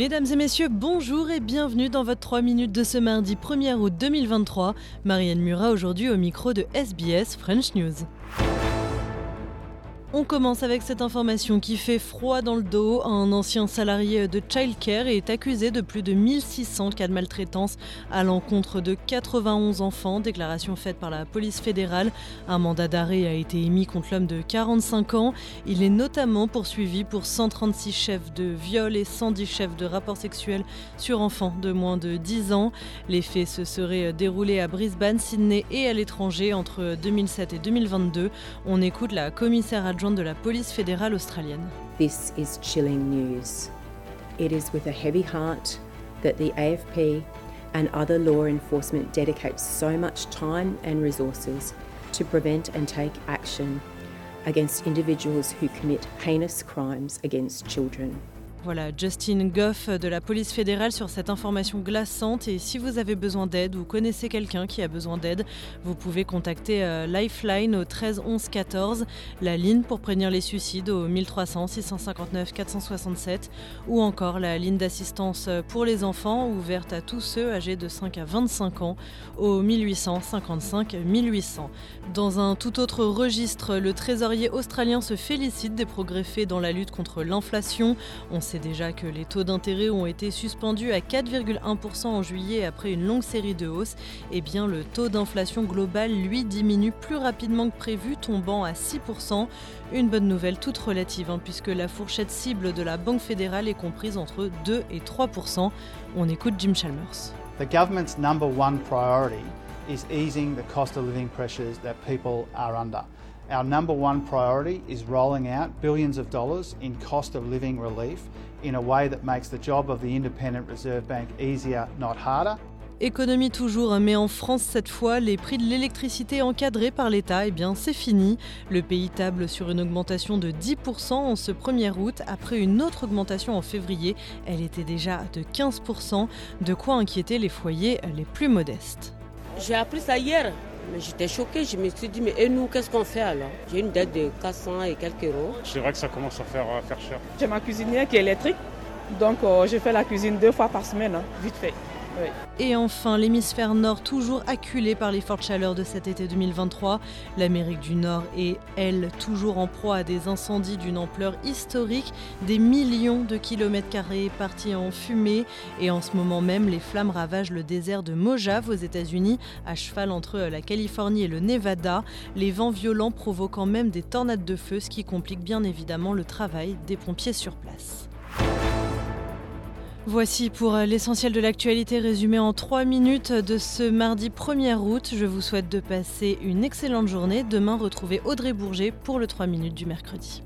Mesdames et messieurs, bonjour et bienvenue dans votre 3 minutes de ce mardi 1er août 2023. Marianne Murat aujourd'hui au micro de SBS French News. On commence avec cette information qui fait froid dans le dos. Un ancien salarié de childcare est accusé de plus de 1600 cas de maltraitance à l'encontre de 91 enfants. Déclaration faite par la police fédérale. Un mandat d'arrêt a été émis contre l'homme de 45 ans. Il est notamment poursuivi pour 136 chefs de viol et 110 chefs de rapports sexuels sur enfants de moins de 10 ans. Les faits se seraient déroulés à Brisbane, Sydney et à l'étranger entre 2007 et 2022. On écoute la commissaire adjointe de la police fédérale australienne. This is chilling news. It is with a heavy heart that the AFP and other law enforcement dedicate so much time and resources to prevent and take action against individuals who commit heinous crimes against children. Voilà, Justin Goff de la police fédérale sur cette information glaçante. Et si vous avez besoin d'aide ou connaissez quelqu'un qui a besoin d'aide, vous pouvez contacter euh, Lifeline au 13 11 14, la ligne pour prévenir les suicides au 1300 659 467 ou encore la ligne d'assistance pour les enfants ouverte à tous ceux âgés de 5 à 25 ans au 1800 55 1800. Dans un tout autre registre, le trésorier australien se félicite des progrès faits dans la lutte contre l'inflation. On sait déjà que les taux d'intérêt ont été suspendus à 4,1% en juillet après une longue série de hausses. Eh bien, le taux d'inflation global, lui, diminue plus rapidement que prévu, tombant à 6%. Une bonne nouvelle toute relative, hein, puisque la fourchette cible de la Banque fédérale est comprise entre 2 et 3%. On écoute Jim Chalmers. The government's number one priority is easing the cost of living pressures that people are under. Our number one priority is rolling out billions of dollars in cost of living relief in a way that makes the job of the Independent Reserve Bank easier, not harder. Économie toujours, mais en France cette fois, les prix de l'électricité encadrés par l'État, eh bien c'est fini. Le pays table sur une augmentation de 10% en ce 1er août, après une autre augmentation en février. Elle était déjà de 15%, de quoi inquiéter les foyers les plus modestes. J'ai appris ça hier. Mais j'étais choquée, je me suis dit, mais et nous, qu'est-ce qu'on fait alors? J'ai une dette de 400 et quelques euros. C'est vrai que ça commence à faire, à faire cher. J'ai ma cuisinière qui est électrique, donc euh, je fais la cuisine deux fois par semaine, hein, vite fait. Et enfin, l'hémisphère nord toujours acculé par les fortes chaleurs de cet été 2023. L'Amérique du Nord est, elle, toujours en proie à des incendies d'une ampleur historique. Des millions de kilomètres carrés partis en fumée. Et en ce moment même, les flammes ravagent le désert de Mojave aux États-Unis, à cheval entre la Californie et le Nevada. Les vents violents provoquant même des tornades de feu, ce qui complique bien évidemment le travail des pompiers sur place. Voici pour l'essentiel de l'actualité résumée en 3 minutes de ce mardi 1er août. Je vous souhaite de passer une excellente journée. Demain, retrouvez Audrey Bourget pour le 3 minutes du mercredi.